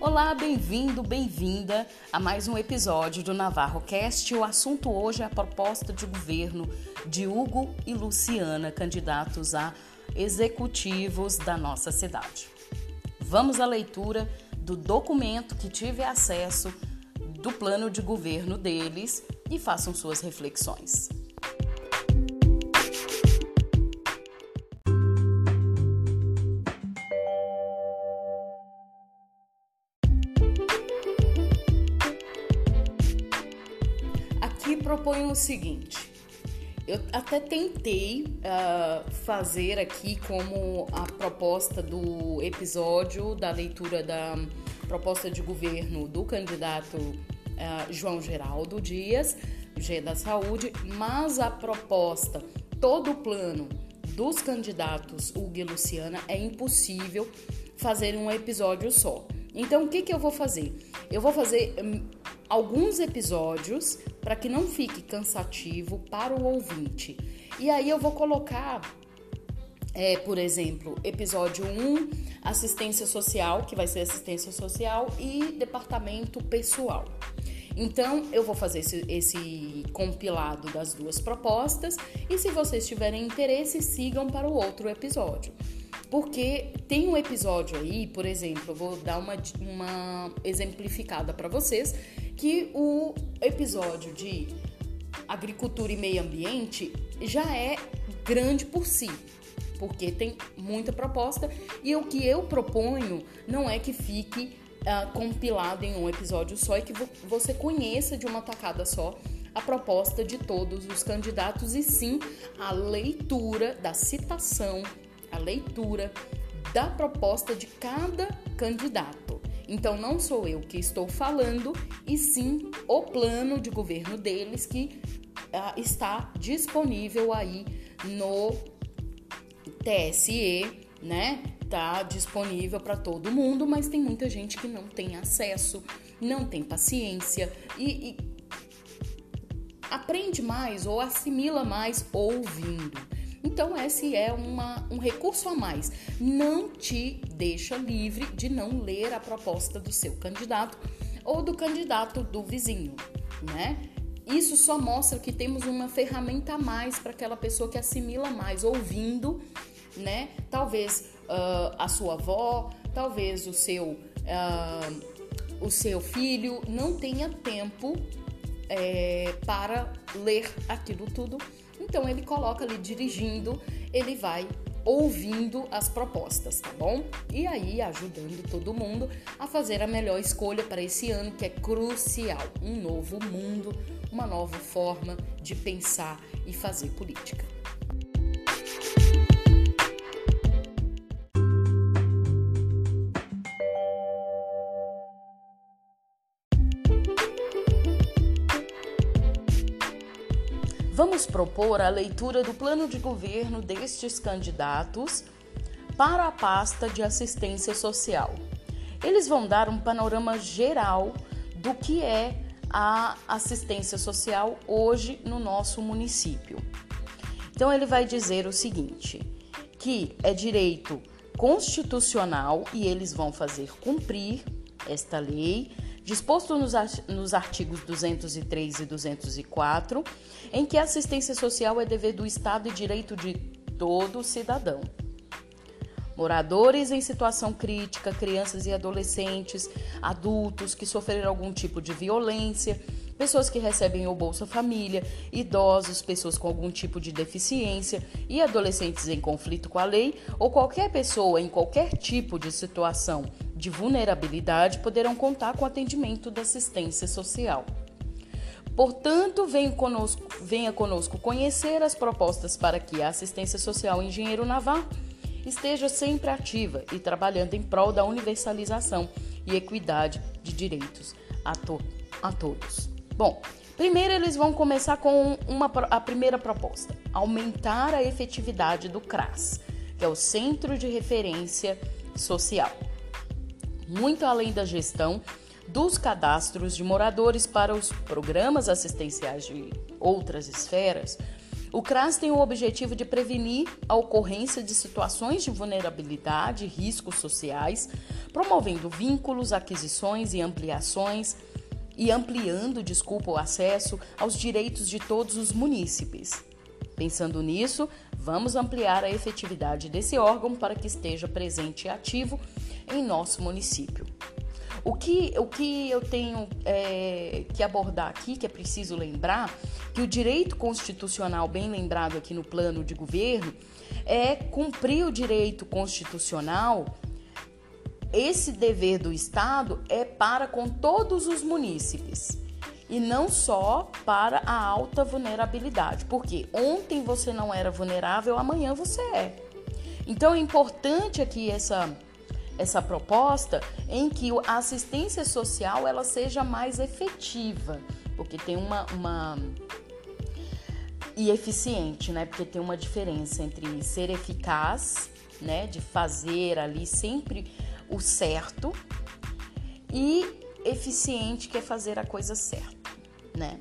Olá, bem-vindo, bem-vinda a mais um episódio do Navarro Cast. O assunto hoje é a proposta de governo de Hugo e Luciana, candidatos a executivos da nossa cidade. Vamos à leitura do documento que tive acesso do plano de governo deles e façam suas reflexões. O seguinte. Eu até tentei uh, fazer aqui como a proposta do episódio da leitura da proposta de governo do candidato uh, João Geraldo Dias, G da Saúde, mas a proposta, todo o plano dos candidatos Hugo e Luciana é impossível fazer um episódio só. Então, o que, que eu vou fazer? Eu vou fazer um, alguns episódios para que não fique cansativo para o ouvinte. E aí eu vou colocar, é, por exemplo, episódio 1, assistência social, que vai ser assistência social, e departamento pessoal. Então, eu vou fazer esse, esse, compilado das duas propostas e se vocês tiverem interesse, sigam para o outro episódio. Porque tem um episódio aí, por exemplo, eu vou dar uma, uma exemplificada para vocês, que o episódio de agricultura e meio ambiente já é grande por si, porque tem muita proposta e o que eu proponho não é que fique uh, compilado em um episódio só e que você conheça de uma tacada só a proposta de todos os candidatos e sim a leitura da citação a leitura da proposta de cada candidato. Então, não sou eu que estou falando, e sim o plano de governo deles que uh, está disponível aí no TSE, né? Tá disponível para todo mundo, mas tem muita gente que não tem acesso, não tem paciência e, e aprende mais ou assimila mais ouvindo. Então, esse é uma, um recurso a mais. Não te deixa livre de não ler a proposta do seu candidato ou do candidato do vizinho, né? Isso só mostra que temos uma ferramenta a mais para aquela pessoa que assimila mais, ouvindo, né? Talvez uh, a sua avó, talvez o seu, uh, o seu filho não tenha tempo é, para ler aquilo tudo então ele coloca ali dirigindo, ele vai ouvindo as propostas, tá bom? E aí ajudando todo mundo a fazer a melhor escolha para esse ano que é crucial, um novo mundo, uma nova forma de pensar e fazer política. Vamos propor a leitura do plano de governo destes candidatos para a pasta de assistência social. Eles vão dar um panorama geral do que é a assistência social hoje no nosso município. Então ele vai dizer o seguinte, que é direito constitucional e eles vão fazer cumprir esta lei disposto nos artigos 203 e 204, em que a assistência social é dever do Estado e direito de todo cidadão. Moradores em situação crítica, crianças e adolescentes, adultos que sofreram algum tipo de violência, pessoas que recebem o Bolsa Família, idosos, pessoas com algum tipo de deficiência e adolescentes em conflito com a lei ou qualquer pessoa em qualquer tipo de situação de vulnerabilidade poderão contar com atendimento da assistência social. Portanto, venha conosco, venha conosco conhecer as propostas para que a assistência social Engenheiro Naval esteja sempre ativa e trabalhando em prol da universalização e equidade de direitos a, to a todos. Bom, primeiro eles vão começar com uma, a primeira proposta: aumentar a efetividade do CRAS, que é o Centro de Referência Social muito além da gestão dos cadastros de moradores para os programas assistenciais de outras esferas, O CRAS tem o objetivo de prevenir a ocorrência de situações de vulnerabilidade e riscos sociais, promovendo vínculos, aquisições e ampliações e ampliando, desculpa, o acesso aos direitos de todos os munícipes. Pensando nisso, vamos ampliar a efetividade desse órgão para que esteja presente e ativo em nosso município. O que, o que eu tenho é, que abordar aqui, que é preciso lembrar, que o direito constitucional, bem lembrado aqui no plano de governo, é cumprir o direito constitucional. Esse dever do Estado é para com todos os munícipes e não só para a alta vulnerabilidade, porque ontem você não era vulnerável, amanhã você é. Então é importante aqui essa essa proposta em que a assistência social ela seja mais efetiva, porque tem uma, uma e eficiente, né? Porque tem uma diferença entre ser eficaz, né, de fazer ali sempre o certo e eficiente, que é fazer a coisa certa, né?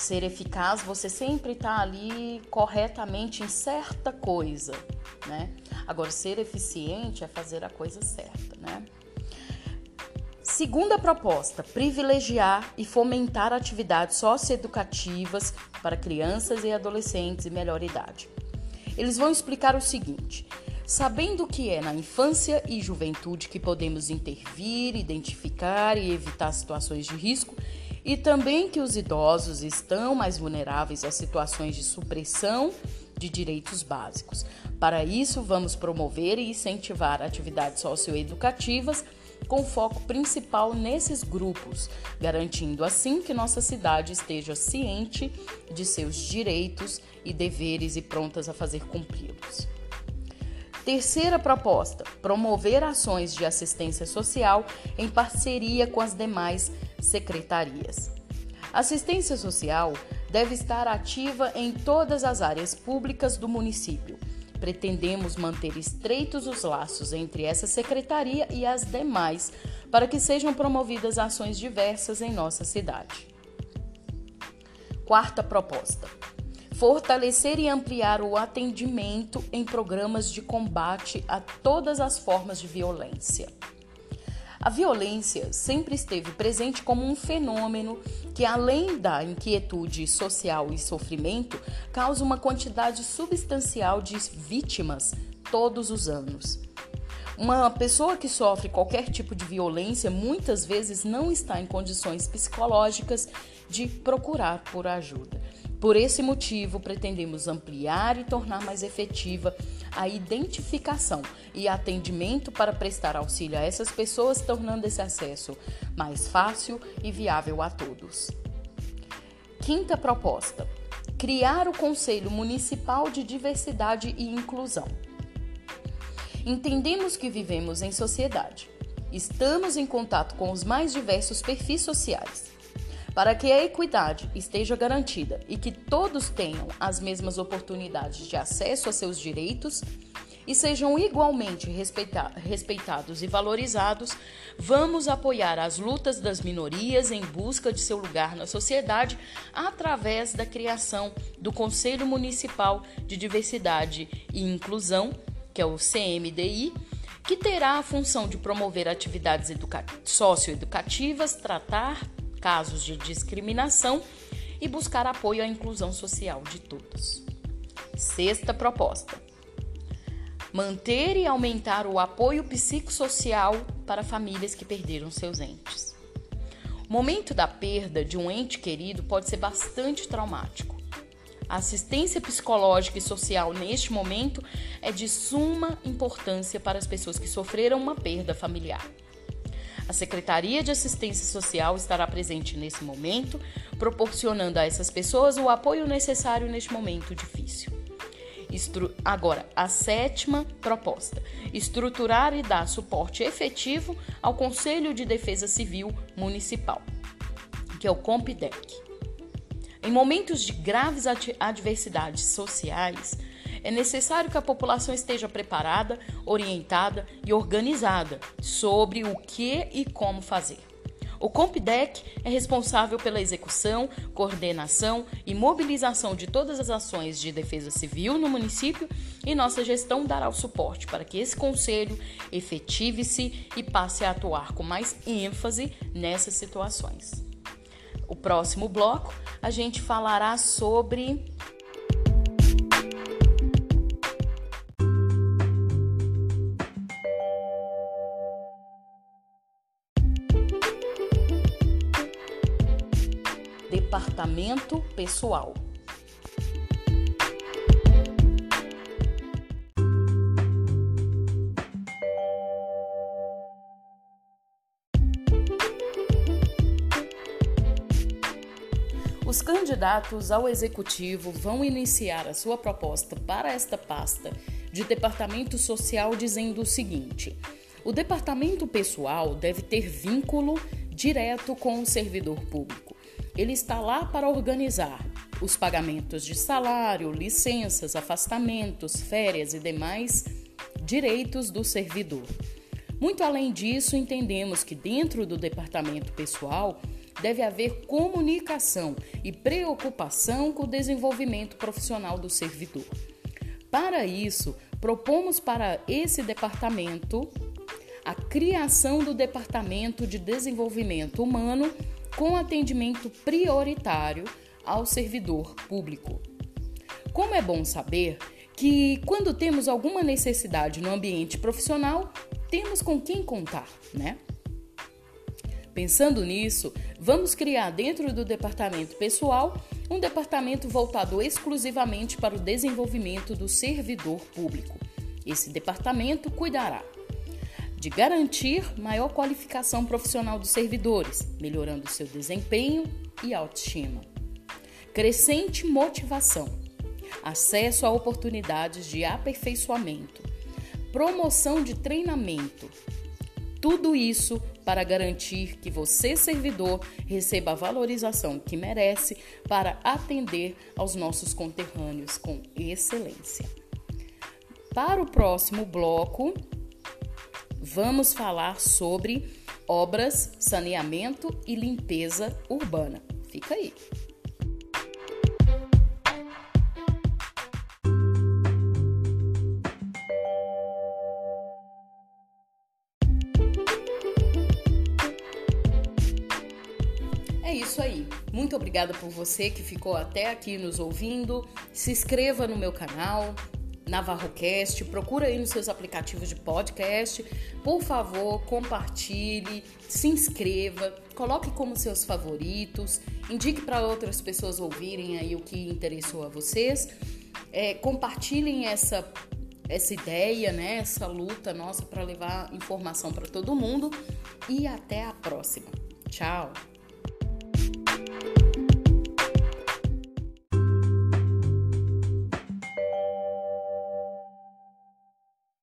Ser eficaz, você sempre está ali corretamente em certa coisa, né? Agora, ser eficiente é fazer a coisa certa, né? Segunda proposta: privilegiar e fomentar atividades socioeducativas para crianças e adolescentes de melhor idade. Eles vão explicar o seguinte: sabendo que é na infância e juventude que podemos intervir, identificar e evitar situações de risco, e também que os idosos estão mais vulneráveis a situações de supressão de direitos básicos. Para isso, vamos promover e incentivar atividades socioeducativas com foco principal nesses grupos, garantindo assim que nossa cidade esteja ciente de seus direitos e deveres e prontas a fazer cumpri-los. Terceira proposta: promover ações de assistência social em parceria com as demais secretarias. Assistência social deve estar ativa em todas as áreas públicas do município. Pretendemos manter estreitos os laços entre essa secretaria e as demais para que sejam promovidas ações diversas em nossa cidade. Quarta proposta: fortalecer e ampliar o atendimento em programas de combate a todas as formas de violência. A violência sempre esteve presente como um fenômeno que, além da inquietude social e sofrimento, causa uma quantidade substancial de vítimas todos os anos. Uma pessoa que sofre qualquer tipo de violência muitas vezes não está em condições psicológicas de procurar por ajuda. Por esse motivo, pretendemos ampliar e tornar mais efetiva a identificação e atendimento para prestar auxílio a essas pessoas, tornando esse acesso mais fácil e viável a todos. Quinta proposta: criar o Conselho Municipal de Diversidade e Inclusão. Entendemos que vivemos em sociedade. Estamos em contato com os mais diversos perfis sociais para que a equidade esteja garantida e que todos tenham as mesmas oportunidades de acesso a seus direitos e sejam igualmente respeita respeitados e valorizados, vamos apoiar as lutas das minorias em busca de seu lugar na sociedade através da criação do Conselho Municipal de Diversidade e Inclusão, que é o CMDI, que terá a função de promover atividades socioeducativas, tratar, casos de discriminação e buscar apoio à inclusão social de todos. Sexta proposta: manter e aumentar o apoio psicossocial para famílias que perderam seus entes. O momento da perda de um ente querido pode ser bastante traumático. A assistência psicológica e social neste momento é de suma importância para as pessoas que sofreram uma perda familiar. A Secretaria de Assistência Social estará presente nesse momento, proporcionando a essas pessoas o apoio necessário neste momento difícil. Estru... Agora, a sétima proposta: estruturar e dar suporte efetivo ao Conselho de Defesa Civil Municipal, que é o COMPDEC. Em momentos de graves adversidades sociais, é necessário que a população esteja preparada, orientada e organizada sobre o que e como fazer. O COMPDEC é responsável pela execução, coordenação e mobilização de todas as ações de defesa civil no município e nossa gestão dará o suporte para que esse conselho efetive-se e passe a atuar com mais ênfase nessas situações. O próximo bloco a gente falará sobre departamento pessoal. Os candidatos ao executivo vão iniciar a sua proposta para esta pasta de departamento social dizendo o seguinte: o departamento pessoal deve ter vínculo direto com o servidor público. Ele está lá para organizar os pagamentos de salário, licenças, afastamentos, férias e demais direitos do servidor. Muito além disso, entendemos que dentro do departamento pessoal deve haver comunicação e preocupação com o desenvolvimento profissional do servidor. Para isso, propomos para esse departamento a criação do Departamento de Desenvolvimento Humano com atendimento prioritário ao servidor público. Como é bom saber que, quando temos alguma necessidade no ambiente profissional, temos com quem contar, né? Pensando nisso, vamos criar dentro do departamento pessoal um departamento voltado exclusivamente para o desenvolvimento do servidor público. Esse departamento cuidará de garantir maior qualificação profissional dos servidores, melhorando seu desempenho e autoestima. Crescente motivação, acesso a oportunidades de aperfeiçoamento, promoção de treinamento. Tudo isso para garantir que você, servidor, receba a valorização que merece para atender aos nossos conterrâneos com excelência. Para o próximo bloco, vamos falar sobre obras, saneamento e limpeza urbana. Fica aí. É isso aí. Muito obrigada por você que ficou até aqui nos ouvindo. Se inscreva no meu canal, NavarroCast, procura aí nos seus aplicativos de podcast. Por favor, compartilhe, se inscreva, coloque como seus favoritos, indique para outras pessoas ouvirem aí o que interessou a vocês. É, compartilhem essa essa ideia, né, essa luta nossa para levar informação para todo mundo e até a próxima. Tchau.